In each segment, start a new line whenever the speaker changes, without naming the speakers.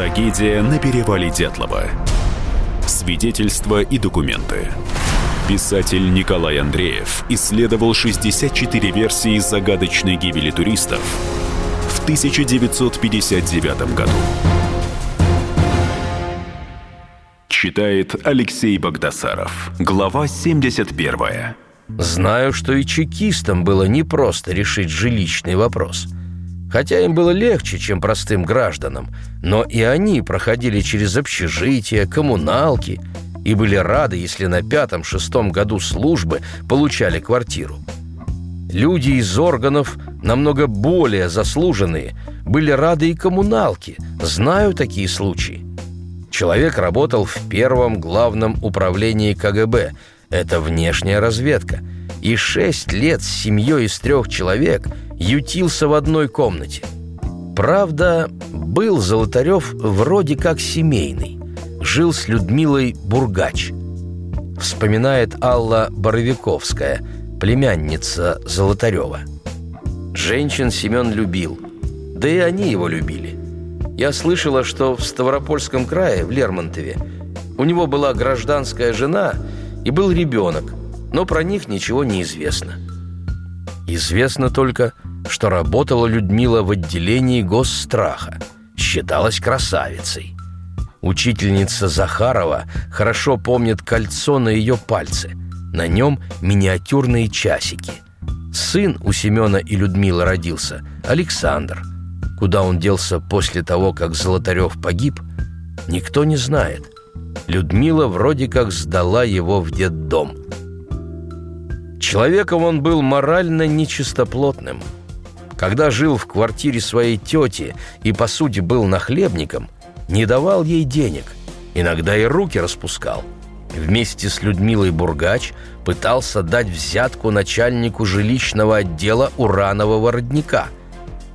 Трагедия на перевале Дятлова. Свидетельства и документы. Писатель Николай Андреев исследовал 64 версии загадочной гибели туристов в 1959 году. Читает Алексей Богдасаров. Глава 71.
Знаю, что и чекистам было непросто решить жилищный вопрос. Хотя им было легче, чем простым гражданам, но и они проходили через общежития, коммуналки и были рады, если на пятом-шестом году службы получали квартиру. Люди из органов, намного более заслуженные, были рады и коммуналке. Знаю такие случаи. Человек работал в первом главном управлении КГБ. Это внешняя разведка. И шесть лет с семьей из трех человек ютился в одной комнате. Правда, был Золотарев вроде как семейный. Жил с Людмилой Бургач. Вспоминает Алла Боровиковская, племянница Золотарева. Женщин Семен любил, да и они его любили. Я слышала, что в Ставропольском крае, в Лермонтове, у него была гражданская жена и был ребенок, но про них ничего не известно. Известно только, что работала Людмила в отделении госстраха, считалась красавицей. Учительница Захарова хорошо помнит кольцо на ее пальце. На нем миниатюрные часики. Сын у Семена и Людмилы родился, Александр – Куда он делся после того, как Золотарев погиб, никто не знает. Людмила вроде как сдала его в детдом. Человеком он был морально нечистоплотным. Когда жил в квартире своей тети и, по сути, был нахлебником, не давал ей денег, иногда и руки распускал. Вместе с Людмилой Бургач пытался дать взятку начальнику жилищного отдела уранового родника –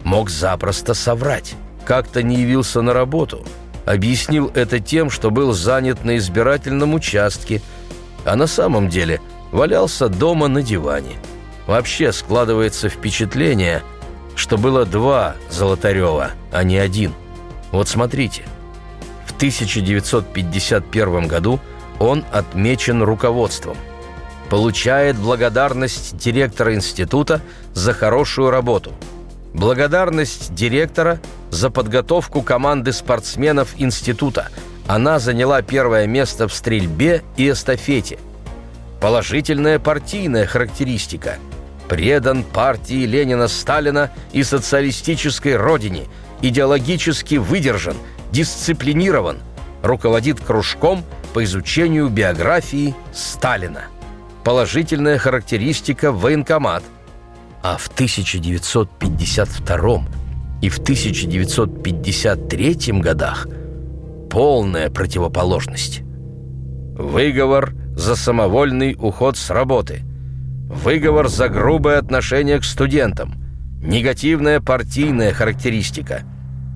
мог запросто соврать. Как-то не явился на работу. Объяснил это тем, что был занят на избирательном участке, а на самом деле валялся дома на диване. Вообще складывается впечатление, что было два Золотарева, а не один. Вот смотрите. В 1951 году он отмечен руководством. Получает благодарность директора института за хорошую работу – Благодарность директора за подготовку команды спортсменов института. Она заняла первое место в стрельбе и эстафете. Положительная партийная характеристика. Предан партии Ленина-Сталина и социалистической родине. Идеологически выдержан, дисциплинирован. Руководит кружком по изучению биографии Сталина. Положительная характеристика военкомат – а в 1952 и в 1953 годах полная противоположность. Выговор за самовольный уход с работы. Выговор за грубое отношение к студентам. Негативная партийная характеристика.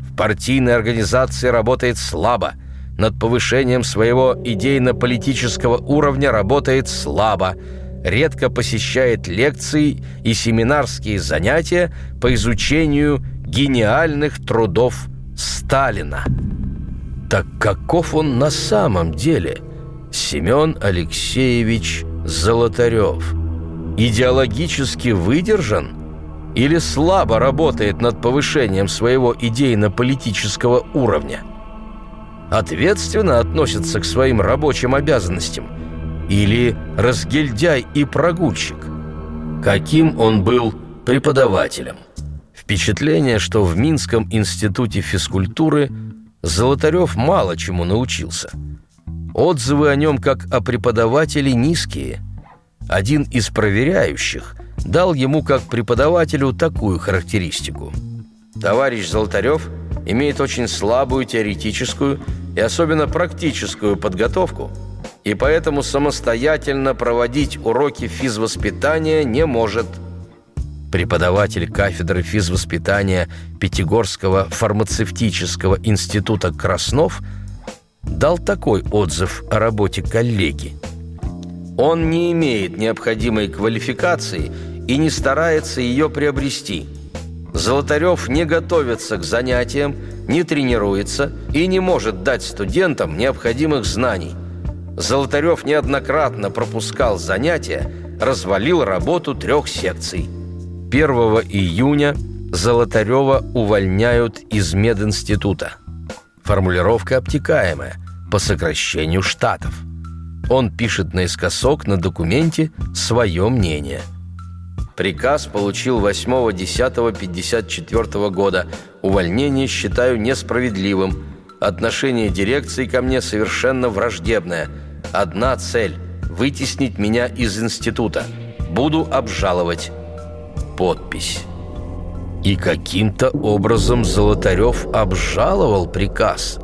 В партийной организации работает слабо. Над повышением своего идейно-политического уровня работает слабо – редко посещает лекции и семинарские занятия по изучению гениальных трудов Сталина. Так каков он на самом деле? Семен Алексеевич Золотарев. Идеологически выдержан или слабо работает над повышением своего идейно-политического уровня? Ответственно относится к своим рабочим обязанностям – или разгильдяй и прогульщик? Каким он был преподавателем? Впечатление, что в Минском институте физкультуры Золотарев мало чему научился. Отзывы о нем как о преподавателе низкие. Один из проверяющих дал ему как преподавателю такую характеристику. Товарищ Золотарев имеет очень слабую теоретическую и особенно практическую подготовку – и поэтому самостоятельно проводить уроки физвоспитания не может. Преподаватель кафедры физвоспитания Пятигорского фармацевтического института Краснов дал такой отзыв о работе коллеги. Он не имеет необходимой квалификации и не старается ее приобрести. Золотарев не готовится к занятиям, не тренируется и не может дать студентам необходимых знаний. Золотарев неоднократно пропускал занятия, развалил работу трех секций. 1 июня Золотарева увольняют из мединститута. Формулировка обтекаемая, по сокращению штатов. Он пишет наискосок на документе свое мнение. Приказ получил 8.10.54 года. Увольнение считаю несправедливым. Отношение дирекции ко мне совершенно враждебное. Одна цель – вытеснить меня из института. Буду обжаловать. Подпись. И каким-то образом Золотарев обжаловал приказ.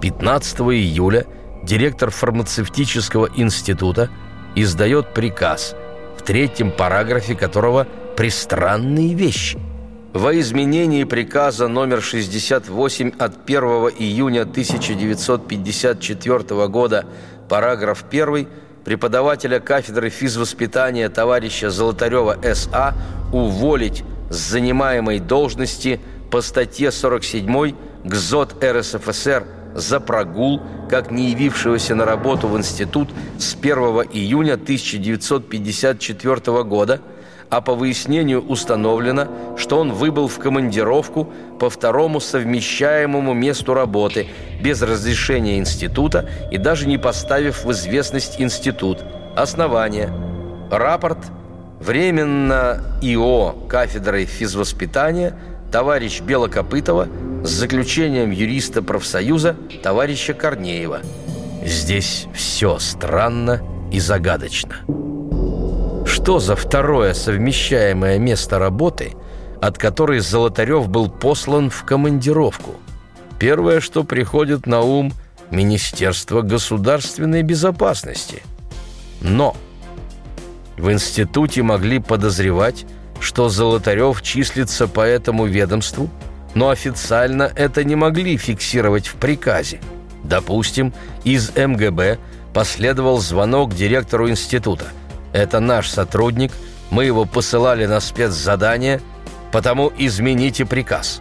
15 июля директор фармацевтического института издает приказ, в третьем параграфе которого пристранные вещи. Во изменении приказа номер 68 от 1 июня 1954 года, параграф 1, преподавателя кафедры физвоспитания товарища Золотарева С.А. уволить с занимаемой должности по статье 47 ГЗОТ РСФСР за прогул, как не явившегося на работу в институт с 1 июня 1954 года, а по выяснению установлено, что он выбыл в командировку по второму совмещаемому месту работы без разрешения института и даже не поставив в известность институт. Основание. Рапорт – Временно ИО кафедрой физвоспитания товарищ Белокопытова с заключением юриста профсоюза товарища Корнеева. Здесь все странно и загадочно. Что за второе совмещаемое место работы, от которой Золотарев был послан в командировку? Первое, что приходит на ум – Министерство государственной безопасности. Но – в институте могли подозревать, что Золотарев числится по этому ведомству, но официально это не могли фиксировать в приказе. Допустим, из МГБ последовал звонок директору института. Это наш сотрудник, мы его посылали на спецзадание, потому измените приказ.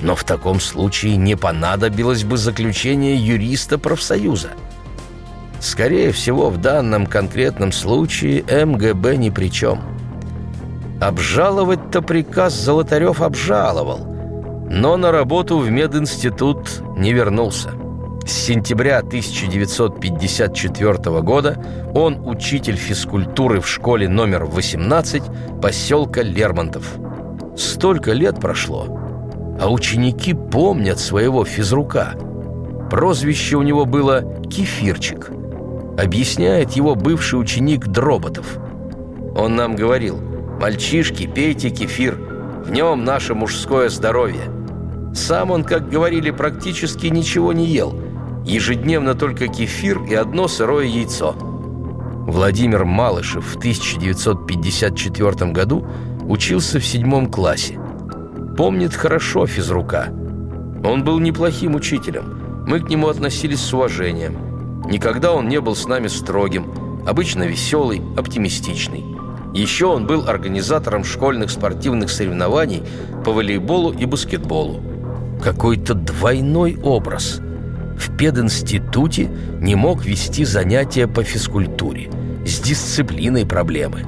Но в таком случае не понадобилось бы заключение юриста профсоюза – Скорее всего, в данном конкретном случае МГБ ни при чем. Обжаловать-то приказ Золотарев обжаловал, но на работу в мединститут не вернулся. С сентября 1954 года он учитель физкультуры в школе номер 18 поселка Лермонтов. Столько лет прошло, а ученики помнят своего физрука. Прозвище у него было «Кефирчик» объясняет его бывший ученик Дроботов. Он нам говорил, «Мальчишки, пейте кефир, в нем наше мужское здоровье». Сам он, как говорили, практически ничего не ел. Ежедневно только кефир и одно сырое яйцо. Владимир Малышев в 1954 году учился в седьмом классе. Помнит хорошо физрука. Он был неплохим учителем. Мы к нему относились с уважением. Никогда он не был с нами строгим, обычно веселый, оптимистичный. Еще он был организатором школьных спортивных соревнований по волейболу и баскетболу. Какой-то двойной образ. В пединституте не мог вести занятия по физкультуре. С дисциплиной проблемы.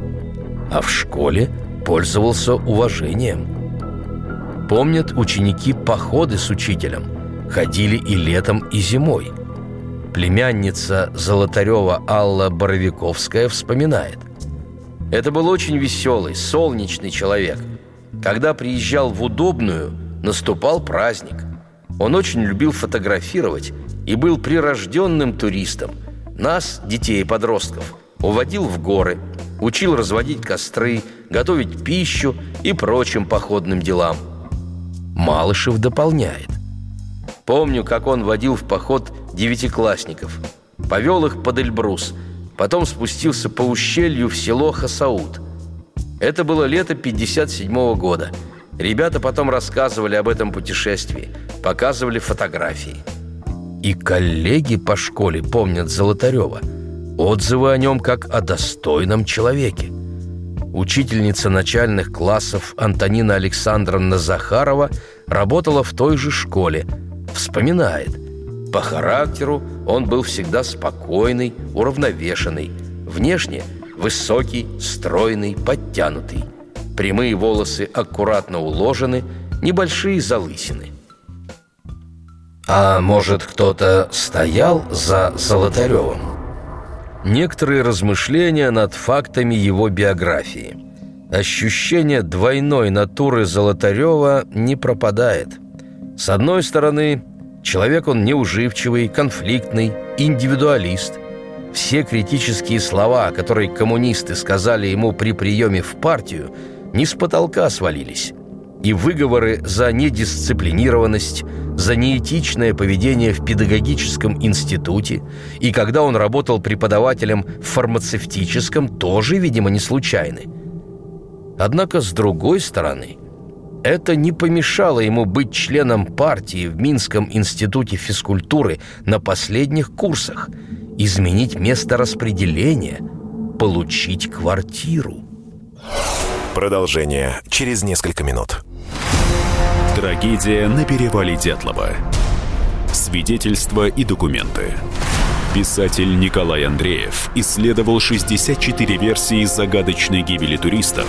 А в школе пользовался уважением. Помнят ученики походы с учителем. Ходили и летом, и зимой – Племянница Золотарева Алла Боровиковская вспоминает. Это был очень веселый, солнечный человек. Когда приезжал в удобную, наступал праздник. Он очень любил фотографировать и был прирожденным туристом. Нас, детей и подростков, уводил в горы, учил разводить костры, готовить пищу и прочим походным делам. Малышев дополняет. Помню, как он водил в поход девятиклассников. Повел их под Эльбрус, потом спустился по ущелью в село Хасаут. Это было лето 57 -го года. Ребята потом рассказывали об этом путешествии, показывали фотографии. И коллеги по школе помнят Золотарева. Отзывы о нем как о достойном человеке. Учительница начальных классов Антонина Александровна Захарова работала в той же школе. Вспоминает. По характеру он был всегда спокойный, уравновешенный. Внешне высокий, стройный, подтянутый. Прямые волосы аккуратно уложены, небольшие залысины. А может, кто-то стоял за Золотаревым? Некоторые размышления над фактами его биографии. Ощущение двойной натуры Золотарева не пропадает. С одной стороны, человек он неуживчивый, конфликтный, индивидуалист. Все критические слова, которые коммунисты сказали ему при приеме в партию, не с потолка свалились и выговоры за недисциплинированность, за неэтичное поведение в педагогическом институте, и когда он работал преподавателем в фармацевтическом, тоже, видимо, не случайны. Однако, с другой стороны, это не помешало ему быть членом партии в Минском институте физкультуры на последних курсах, изменить место распределения, получить квартиру.
Продолжение через несколько минут. Трагедия на перевале Дятлова. Свидетельства и документы. Писатель Николай Андреев исследовал 64 версии загадочной гибели туристов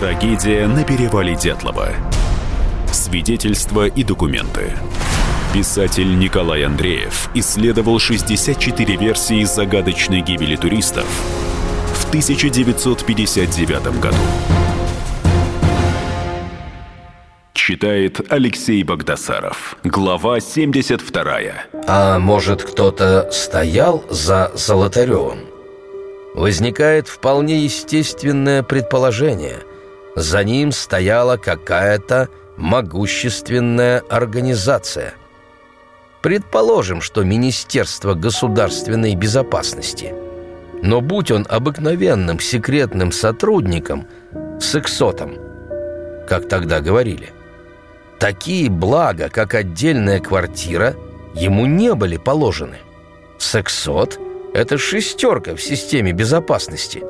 Трагедия на перевале Дятлова. Свидетельства и документы. Писатель Николай Андреев исследовал 64 версии загадочной гибели туристов в 1959 году. Читает Алексей Богдасаров. Глава 72.
А может, кто-то стоял за Золотаревым? Возникает вполне естественное предположение. За ним стояла какая-то могущественная организация. Предположим, что Министерство государственной безопасности. Но будь он обыкновенным секретным сотрудником, сексотом, как тогда говорили, такие блага, как отдельная квартира, ему не были положены. Сексот – это шестерка в системе безопасности.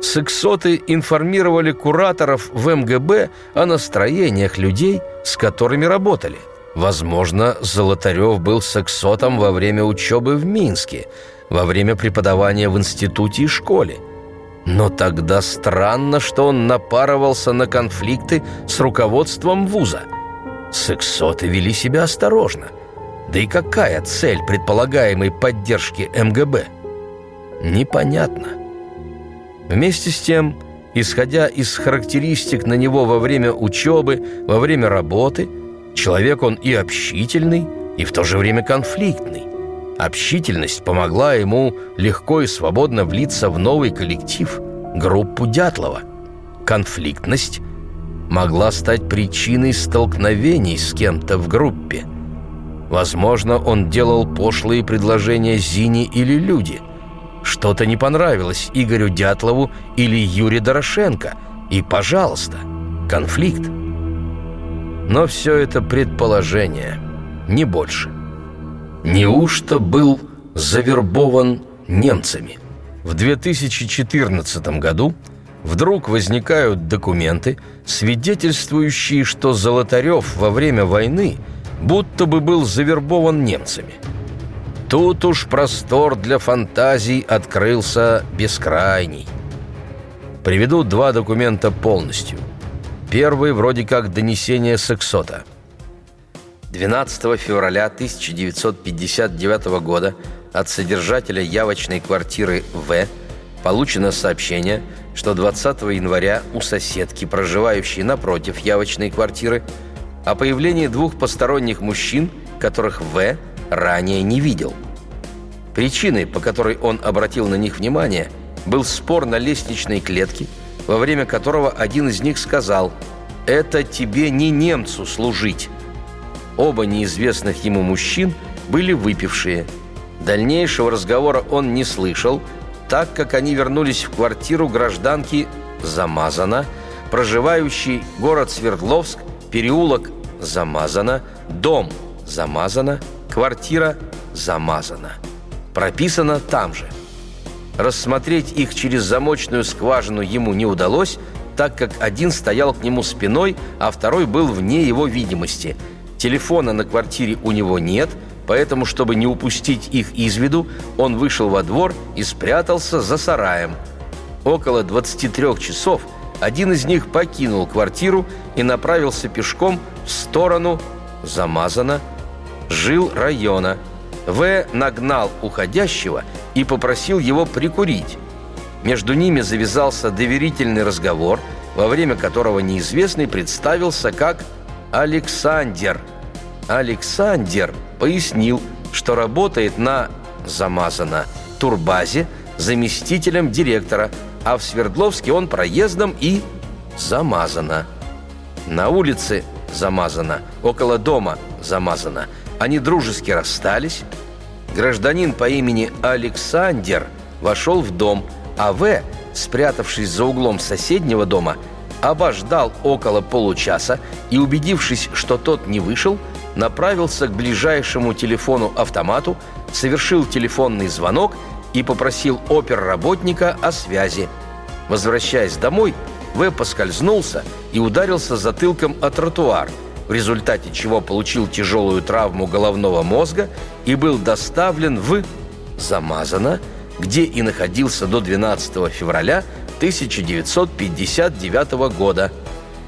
Сексоты информировали кураторов в МГБ о настроениях людей, с которыми работали – Возможно, Золотарев был сексотом во время учебы в Минске, во время преподавания в институте и школе. Но тогда странно, что он напарывался на конфликты с руководством вуза. Сексоты вели себя осторожно. Да и какая цель предполагаемой поддержки МГБ? Непонятно. Вместе с тем, исходя из характеристик на него во время учебы, во время работы – Человек он и общительный, и в то же время конфликтный. Общительность помогла ему легко и свободно влиться в новый коллектив, группу Дятлова. Конфликтность могла стать причиной столкновений с кем-то в группе. Возможно, он делал пошлые предложения Зине или Люде. Что-то не понравилось Игорю Дятлову или Юре Дорошенко. И, пожалуйста, конфликт. Но все это предположение, не больше. Неужто был завербован немцами? В 2014 году вдруг возникают документы, свидетельствующие, что Золотарев во время войны будто бы был завербован немцами. Тут уж простор для фантазий открылся бескрайний. Приведу два документа полностью – Первый вроде как донесение сексота. 12 февраля 1959 года от содержателя явочной квартиры В получено сообщение, что 20 января у соседки, проживающей напротив явочной квартиры, о появлении двух посторонних мужчин, которых В ранее не видел. Причиной, по которой он обратил на них внимание, был спор на лестничной клетке – во время которого один из них сказал «Это тебе не немцу служить». Оба неизвестных ему мужчин были выпившие. Дальнейшего разговора он не слышал, так как они вернулись в квартиру гражданки Замазана, проживающей город Свердловск, переулок Замазана, дом Замазана, квартира Замазана. Прописано там же. Рассмотреть их через замочную скважину ему не удалось, так как один стоял к нему спиной, а второй был вне его видимости. Телефона на квартире у него нет, поэтому, чтобы не упустить их из виду, он вышел во двор и спрятался за сараем. Около 23 часов один из них покинул квартиру и направился пешком в сторону Замазана, жил района. В нагнал уходящего и попросил его прикурить. Между ними завязался доверительный разговор, во время которого неизвестный представился как Александр. Александр пояснил, что работает на замазано турбазе заместителем директора, а в Свердловске он проездом и замазано. На улице замазано, около дома замазано. Они дружески расстались. Гражданин по имени Александр вошел в дом – а В, спрятавшись за углом соседнего дома, обождал около получаса и, убедившись, что тот не вышел, направился к ближайшему телефону-автомату, совершил телефонный звонок и попросил оперработника о связи. Возвращаясь домой, В поскользнулся и ударился затылком о тротуар, в результате чего получил тяжелую травму головного мозга и был доставлен в «Замазано», где и находился до 12 февраля 1959 года.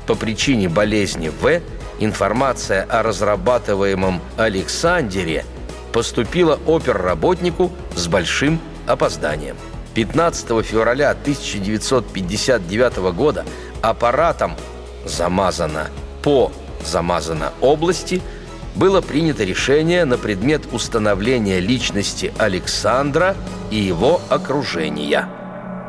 По причине болезни В информация о разрабатываемом Александре поступила оперработнику с большим опозданием. 15 февраля 1959 года аппаратом «Замазано» по «Замазано» области было принято решение на предмет установления личности Александра и его окружения.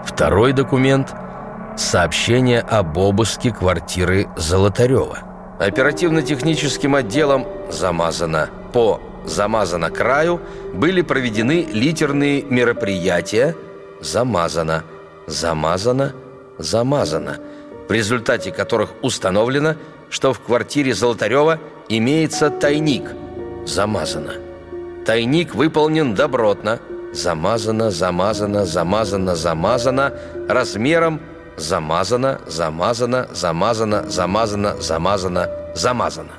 Второй документ – сообщение об обыске квартиры Золотарева. Оперативно-техническим отделом «Замазано» по «Замазано краю» были проведены литерные мероприятия. «Замазано», «Замазано», «Замазано», в результате которых установлено, что в квартире Золотарева имеется тайник. Замазано. Тайник выполнен добротно. Замазано, замазано, замазано, замазано. Размером замазано, замазано, замазано, замазано, замазано, замазано.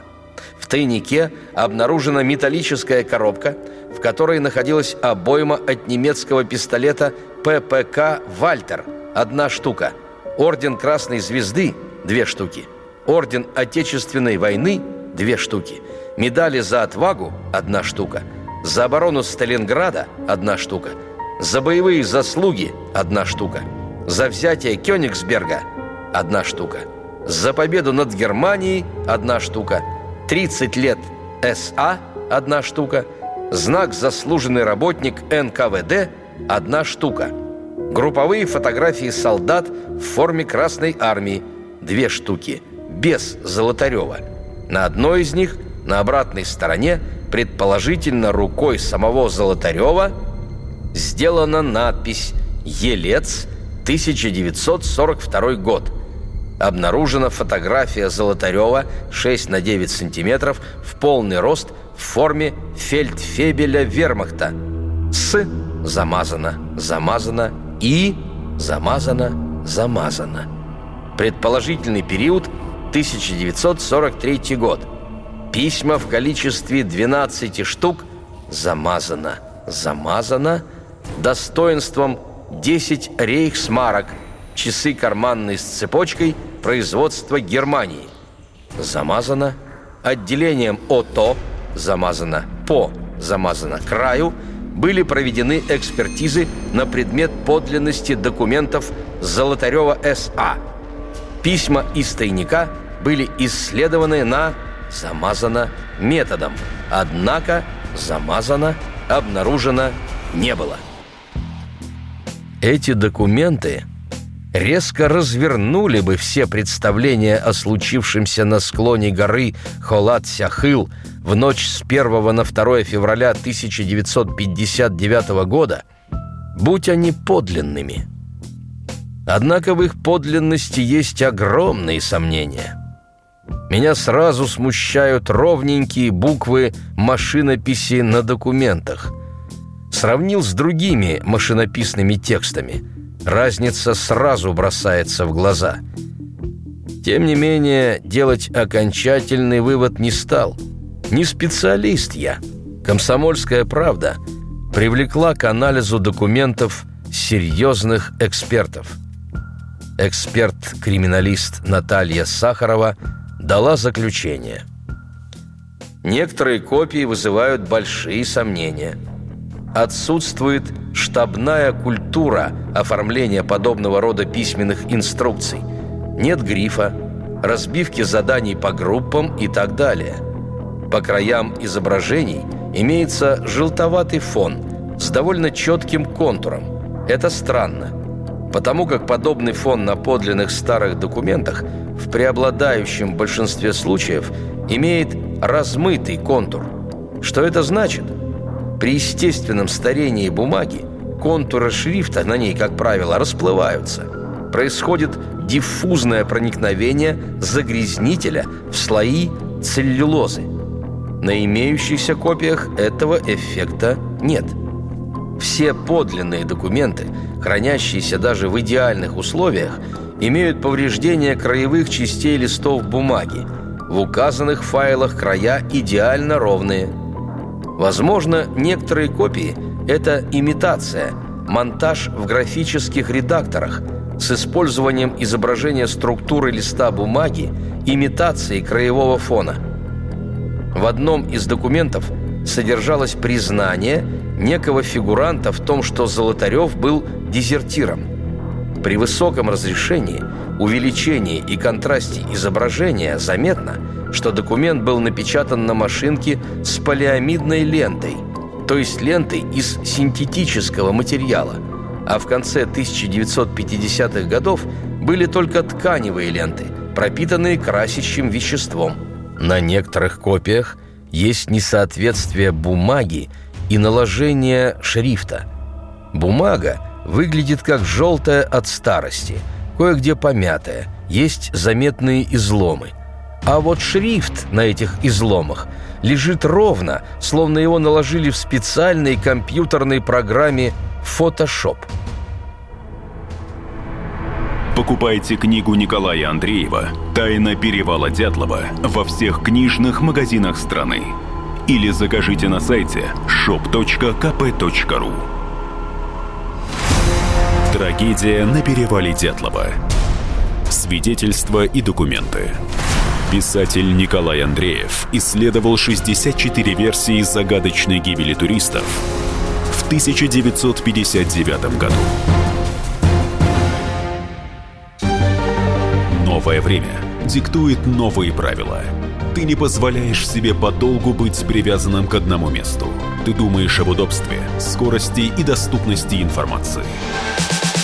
В тайнике обнаружена металлическая коробка, в которой находилась обойма от немецкого пистолета ППК «Вальтер» – одна штука, орден Красной Звезды – две штуки, орден Отечественной войны – две штуки. Медали за отвагу – одна штука. За оборону Сталинграда – одна штука. За боевые заслуги – одна штука. За взятие Кёнигсберга – одна штука. За победу над Германией – одна штука. 30 лет СА – одна штука. Знак «Заслуженный работник НКВД» – одна штука. Групповые фотографии солдат в форме Красной Армии – две штуки. Без Золотарева – на одной из них, на обратной стороне, предположительно рукой самого Золотарева, сделана надпись «Елец, 1942 год». Обнаружена фотография Золотарева 6 на 9 сантиметров в полный рост в форме фельдфебеля вермахта. С замазано, замазано и замазано, замазано. Предположительный период – 1943 год. Письма в количестве 12 штук замазано, замазано достоинством 10 рейхсмарок, часы карманные с цепочкой производства Германии. Замазано отделением ОТО, замазано по, замазано краю, были проведены экспертизы на предмет подлинности документов Золотарева С.А. Письма из тайника – были исследованы на «замазано» методом, однако «замазано» обнаружено не было. Эти документы резко развернули бы все представления о случившемся на склоне горы Холат-Сяхыл в ночь с 1 на 2 февраля 1959 года, будь они подлинными. Однако в их подлинности есть огромные сомнения. Меня сразу смущают ровненькие буквы машинописи на документах. Сравнил с другими машинописными текстами. Разница сразу бросается в глаза. Тем не менее, делать окончательный вывод не стал. Не специалист я. «Комсомольская правда» привлекла к документов серьезных экспертов. Эксперт-криминалист Наталья Сахарова дала заключение. Некоторые копии вызывают большие сомнения. Отсутствует штабная культура оформления подобного рода письменных инструкций. Нет грифа, разбивки заданий по группам и так далее. По краям изображений имеется желтоватый фон с довольно четким контуром. Это странно – потому как подобный фон на подлинных старых документах преобладающем большинстве случаев имеет размытый контур. Что это значит? При естественном старении бумаги контуры шрифта на ней, как правило, расплываются. Происходит диффузное проникновение загрязнителя в слои целлюлозы. На имеющихся копиях этого эффекта нет. Все подлинные документы – хранящиеся даже в идеальных условиях, имеют повреждения краевых частей листов бумаги. В указанных файлах края идеально ровные. Возможно, некоторые копии – это имитация, монтаж в графических редакторах с использованием изображения структуры листа бумаги, имитации краевого фона. В одном из документов содержалось признание некого фигуранта в том, что Золотарев был дезертиром. При высоком разрешении, увеличении и контрасте изображения заметно, что документ был напечатан на машинке с полиамидной лентой, то есть лентой из синтетического материала, а в конце 1950-х годов были только тканевые ленты, пропитанные красящим веществом. На некоторых копиях есть несоответствие бумаги и наложение шрифта. Бумага – выглядит как желтая от старости, кое-где помятая, есть заметные изломы. А вот шрифт на этих изломах лежит ровно, словно его наложили в специальной компьютерной программе Photoshop.
Покупайте книгу Николая Андреева «Тайна перевала Дятлова» во всех книжных магазинах страны. Или закажите на сайте shop.kp.ru Трагедия на перевале Дятлова. Свидетельства и документы. Писатель Николай Андреев исследовал 64 версии загадочной гибели туристов в 1959 году. Новое время диктует новые правила. Ты не позволяешь себе подолгу быть привязанным к одному месту. Ты думаешь об удобстве, скорости и доступности информации.